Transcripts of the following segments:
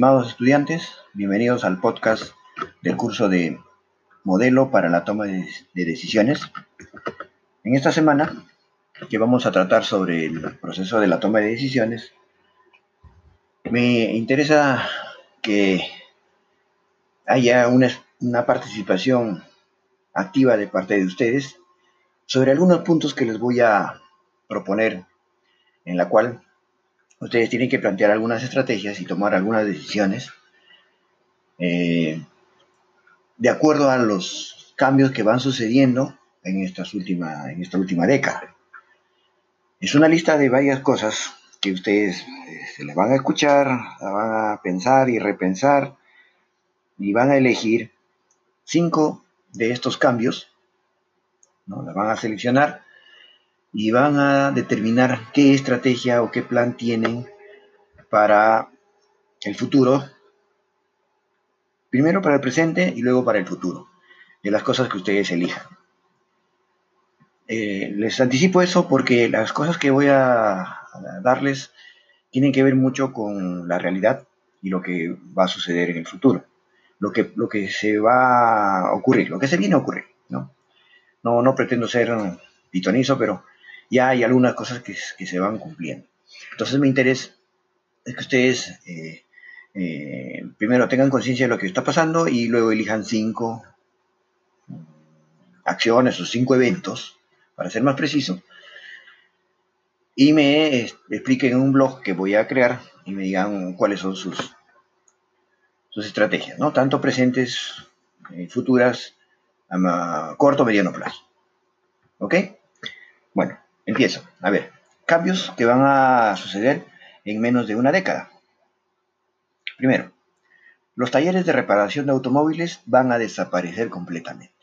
Estimados estudiantes, bienvenidos al podcast del curso de Modelo para la toma de, decisiones. En esta semana, que vamos a tratar sobre el proceso de la toma de decisiones, me interesa que haya una, participación activa de parte de ustedes sobre algunos puntos que les voy a proponer, en la cual ustedes tienen que plantear algunas estrategias y tomar algunas decisiones eh, de acuerdo a los cambios que van sucediendo en, estas última, en esta última década. Es una lista de varias cosas que ustedes eh, se les van a escuchar, la van a pensar y repensar y van a elegir cinco de estos cambios, ¿no? la van a seleccionar y van a determinar qué estrategia o qué plan tienen para el futuro. Primero para el presente y luego para el futuro, de las cosas que ustedes elijan. Eh, les anticipo eso porque las cosas que voy a, darles tienen que ver mucho con la realidad y lo que va a suceder en el futuro. Lo que, lo que se va a ocurrir, lo que se viene a ocurrir. No, no, no pretendo ser pitonizo, pero ya hay algunas cosas que, se van cumpliendo. Entonces mi interés es que ustedes eh, eh, primero tengan conciencia de lo que está pasando y luego elijan cinco acciones o cinco eventos, para ser más preciso, y me expliquen en un blog que voy a crear y me digan cuáles son sus, sus estrategias, ¿no? Tanto presentes, y futuras, a corto mediano plazo. ¿Ok? Bueno, Empiezo. A ver, cambios que van a suceder en menos de una década. Primero, los talleres de reparación de automóviles van a desaparecer completamente.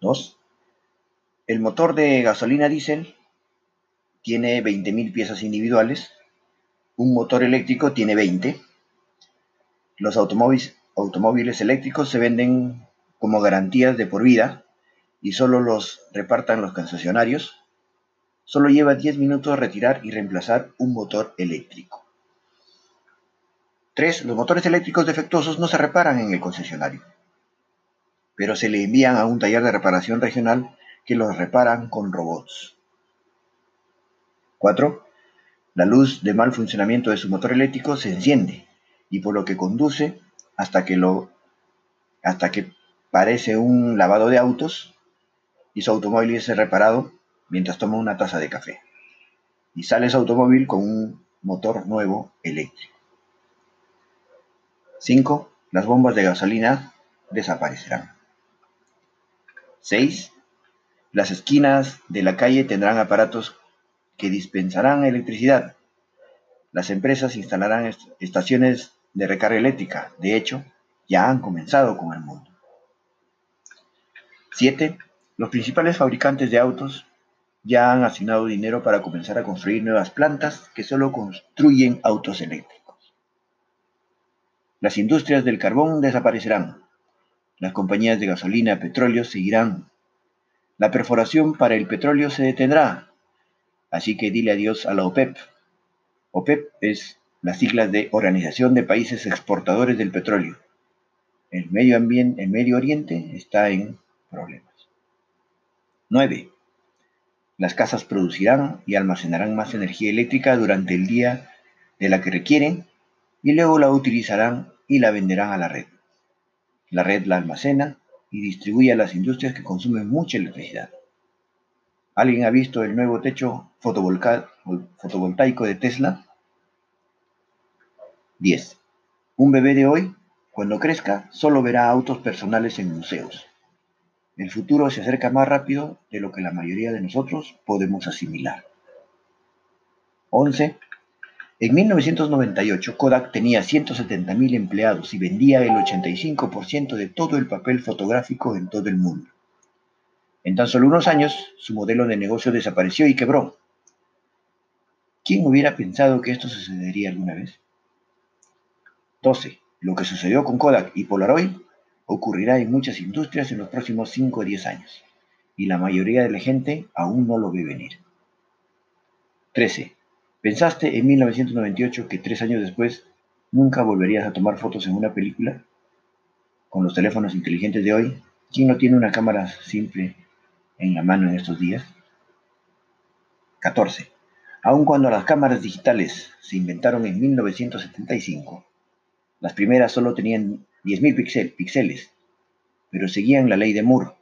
Dos, el motor de gasolina diésel tiene 20.000 piezas individuales, un motor eléctrico tiene 20. Los automóviles, automóviles eléctricos se venden como garantías de por vida y solo los repartan los concesionarios, solo lleva 10 minutos retirar y reemplazar un motor eléctrico. 3. Los motores eléctricos defectuosos no se reparan en el concesionario, pero se le envían a un taller de reparación regional que los reparan con robots. 4. La luz de mal funcionamiento de su motor eléctrico se enciende y por lo que conduce hasta que lo hasta que parece un lavado de autos y su automóvil es reparado mientras toma una taza de café. Y sale su automóvil con un motor nuevo eléctrico. 5. Las bombas de gasolina desaparecerán. 6. Las esquinas de la calle tendrán aparatos que dispensarán electricidad. Las empresas instalarán estaciones de recarga eléctrica. De hecho, ya han comenzado con el mundo. 7. Los principales fabricantes de autos ya han asignado dinero para comenzar a construir nuevas plantas que solo construyen autos eléctricos. Las industrias del carbón desaparecerán. Las compañías de gasolina y petróleo seguirán. La perforación para el petróleo se detendrá. Así que dile adiós a la OPEP. OPEP es las siglas de Organización de Países Exportadores del Petróleo. El medio, ambiente, el medio Oriente está en problemas. 9. Las casas producirán y almacenarán más energía eléctrica durante el día de la que requieren y luego la utilizarán y la venderán a la red. La red la almacena y distribuye a las industrias que consumen mucha electricidad. ¿Alguien ha visto el nuevo techo fotovoltaico de Tesla? 10. Un bebé de hoy, cuando crezca, solo verá autos personales en museos. El futuro se acerca más rápido de lo que la mayoría de nosotros podemos asimilar. 11. En 1998, Kodak tenía 170.000 empleados y vendía el 85% de todo el papel fotográfico en todo el mundo. En tan solo unos años, su modelo de negocio desapareció y quebró. ¿Quién hubiera pensado que esto sucedería alguna vez? 12. Lo que sucedió con Kodak y Polaroid ocurrirá en muchas industrias en los próximos 5 o 10 años, y la mayoría de la gente aún no lo ve venir. 13. ¿Pensaste en 1998 que tres años después ¿Nunca volverías a tomar fotos en una película? Con los teléfonos inteligentes de hoy, ¿quién no tiene una cámara simple en la mano en estos días? 14. Aun cuando las cámaras digitales se inventaron en 1975, las primeras solo tenían 10.000 píxeles, pero seguían la ley de Moore.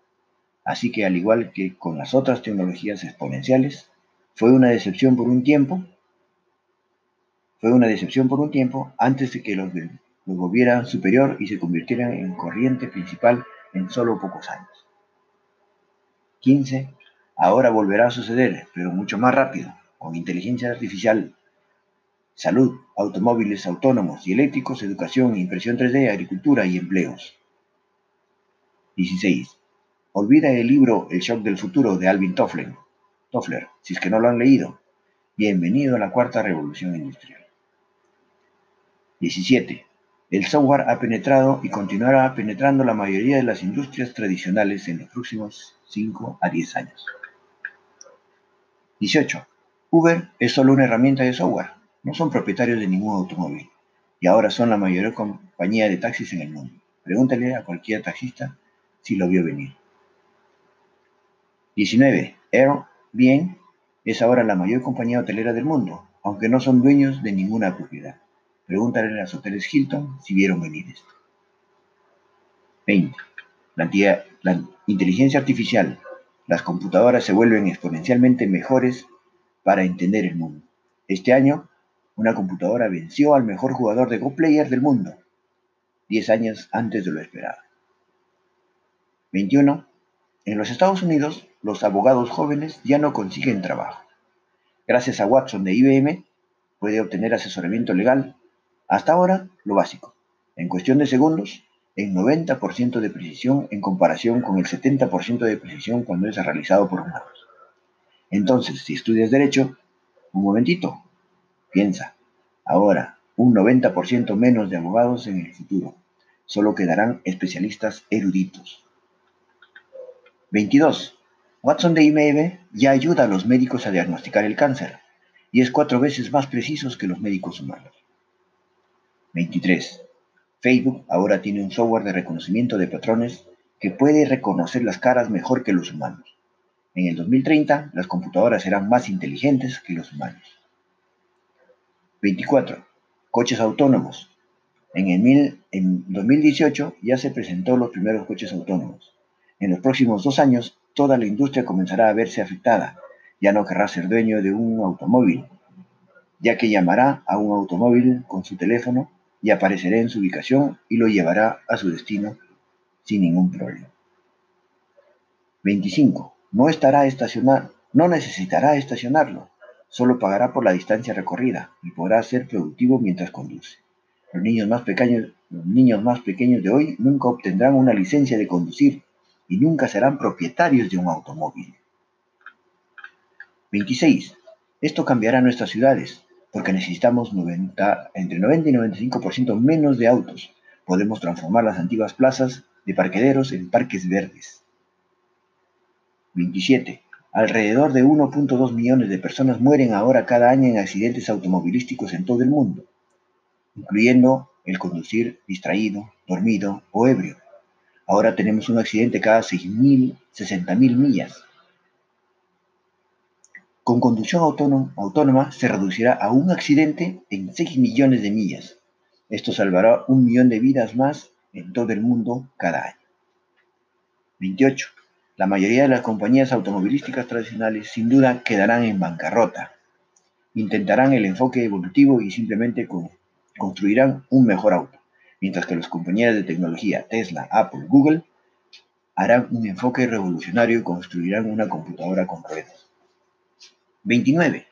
Así que al igual que con las otras tecnologías exponenciales, fue una decepción por un tiempo, fue una decepción por un tiempo antes de que los, los volvieran superior y se convirtieran en corriente principal en solo pocos años. 15. Ahora volverá a suceder, pero mucho más rápido, con inteligencia artificial, salud, automóviles autónomos y eléctricos, educación, impresión 3D, agricultura y empleos. 16. Olvida el libro El shock del futuro de Alvin Toffler, Toffler, si es que no lo han leído. Bienvenido a la cuarta revolución industrial. 17. El software ha penetrado y continuará penetrando la mayoría de las industrias tradicionales en los próximos 5 a 10 años. 18. Uber es solo una herramienta de software. No son propietarios de ningún automóvil. Y ahora son la mayor compañía de taxis en el mundo. Pregúntale a cualquier taxista si lo vio venir. 19. Airbnb es ahora la mayor compañía hotelera del mundo, aunque no son dueños de ninguna propiedad. Pregúntale a los hoteles Hilton si vieron venir esto. 20. La, inteligencia artificial. Las computadoras se vuelven exponencialmente mejores para entender el mundo. Este año, una computadora venció al mejor jugador de Go Player del mundo, 10 años antes de lo esperado. 21. En los Estados Unidos, los abogados jóvenes ya no consiguen trabajo. Gracias a Watson de IBM, puede obtener asesoramiento legal. Hasta ahora, lo básico. En cuestión de segundos, en 90% de precisión en comparación con el 70% de precisión cuando es realizado por humanos. Entonces, si estudias derecho, un momentito, piensa. Ahora, un 90% menos de abogados en el futuro. Solo quedarán especialistas eruditos. 22. Watson de IBM ya ayuda a los médicos a diagnosticar el cáncer y es cuatro veces más preciso que los médicos humanos. 23. Facebook ahora tiene un software de reconocimiento de patrones que puede reconocer las caras mejor que los humanos. En el 2030, las computadoras serán más inteligentes que los humanos. 24. Coches autónomos. En, el en 2018 ya se presentó los primeros coches autónomos. En los próximos dos años, toda la industria comenzará a verse afectada. Ya no querrá ser dueño de un automóvil, ya que llamará a un automóvil con su teléfono y aparecerá en su ubicación y lo llevará a su destino sin ningún problema. 25. No estará estacionado, no necesitará estacionarlo, solo pagará por la distancia recorrida y podrá ser productivo mientras conduce. Los niños más pequeños, los niños más pequeños de hoy nunca obtendrán una licencia de conducir y nunca serán propietarios de un automóvil. 26. Esto cambiará nuestras ciudades, porque necesitamos 90, entre 90 y 95% menos de autos. Podemos transformar las antiguas plazas de parquederos en parques verdes. 27. Alrededor de 1.2 millones de personas mueren ahora cada año en accidentes automovilísticos en todo el mundo, incluyendo el conducir distraído, dormido o ebrio. Ahora tenemos un accidente cada 6.000, 60.000 millas. Con conducción autónoma, se reducirá a un accidente en 6 millones de millas. Esto salvará un millón de vidas más en todo el mundo cada año. 28. La mayoría de las compañías automovilísticas tradicionales sin duda quedarán en bancarrota. Intentarán el enfoque evolutivo y simplemente construirán un mejor auto mientras que las compañías de tecnología Tesla, Apple, Google harán un enfoque revolucionario y construirán una computadora con ruedas. 29.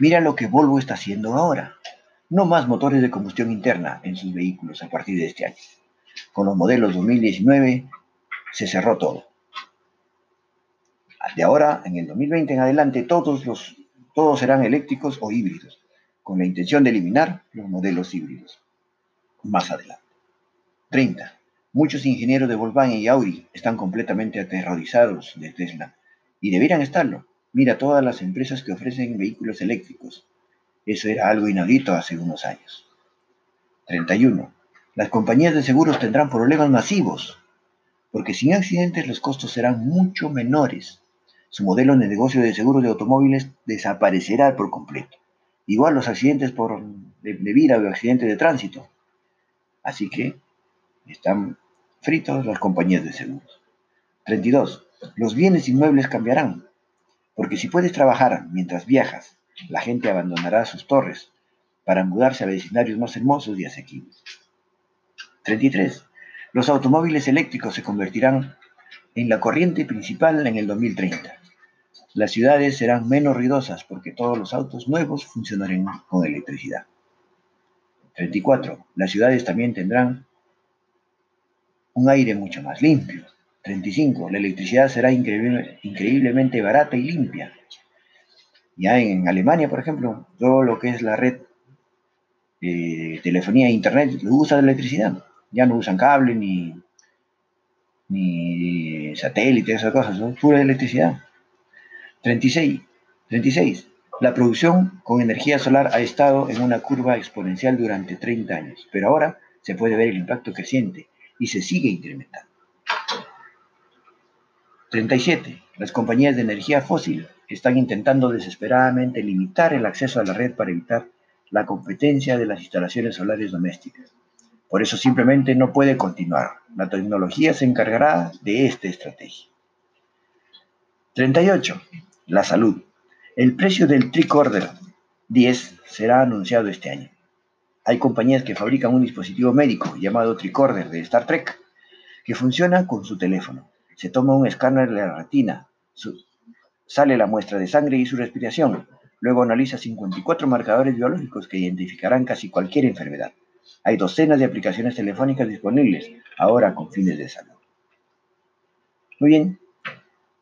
Mira lo que Volvo está haciendo ahora. No más motores de combustión interna en sus vehículos a partir de este año. Con los modelos 2019 se cerró todo. De ahora, en el 2020 en adelante, todos, los, todos serán eléctricos o híbridos, con la intención de eliminar los modelos híbridos más adelante. 30. Muchos ingenieros de Volkswagen y Audi están completamente aterrorizados de Tesla y deberían estarlo. Mira todas las empresas que ofrecen vehículos eléctricos. Eso era algo inaudito hace unos años. 31. Las compañías de seguros tendrán problemas masivos, porque sin accidentes los costos serán mucho menores. Su modelo de negocio de seguros de automóviles desaparecerá por completo. Igual los accidentes por, de, de vida o accidentes de tránsito. Así que están fritos las compañías de seguros. 32. Los bienes inmuebles cambiarán, porque si puedes trabajar mientras viajas, la gente abandonará sus torres para mudarse a vecindarios más hermosos y asequibles. 33. Los automóviles eléctricos se convertirán en la corriente principal en el 2030. Las ciudades serán menos ruidosas porque todos los autos nuevos funcionarán con electricidad. 34. Las ciudades también tendrán un aire mucho más limpio. 35. La electricidad será increíble, increíblemente barata y limpia. Ya en Alemania, por ejemplo, todo lo que es la red de telefonía e internet usa electricidad. Ya no usan cable ni, ni satélite, esas cosas, son pura electricidad. 36. 36. La producción con energía solar ha estado en una curva exponencial durante 30 años, pero ahora se puede ver el impacto creciente y se sigue incrementando. 37. Las compañías de energía fósil están intentando desesperadamente limitar el acceso a la red para evitar la competencia de las instalaciones solares domésticas. Por eso simplemente no puede continuar. La tecnología se encargará de esta estrategia. 38. La salud. El precio del Tricorder 10 será anunciado este año. Hay compañías que fabrican un dispositivo médico llamado Tricorder de Star Trek que funciona con su teléfono. Se toma un escáner de la retina, sale la muestra de sangre y su respiración. Luego analiza 54 marcadores biológicos que identificarán casi cualquier enfermedad. Hay docenas de aplicaciones telefónicas disponibles, ahora con fines de salud. Muy bien,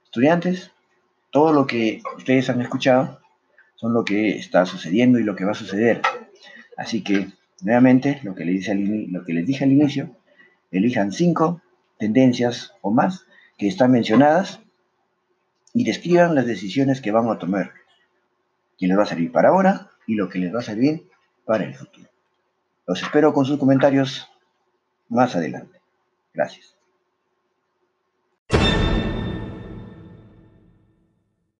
estudiantes, todo lo que ustedes han escuchado son lo que está sucediendo y lo que va a suceder. Así que, nuevamente, lo que, les, lo que les dije al inicio, elijan cinco tendencias o más que están mencionadas y describan las decisiones que van a tomar, que les va a servir para ahora y lo que les va a servir para el futuro. Los espero con sus comentarios más adelante. Gracias.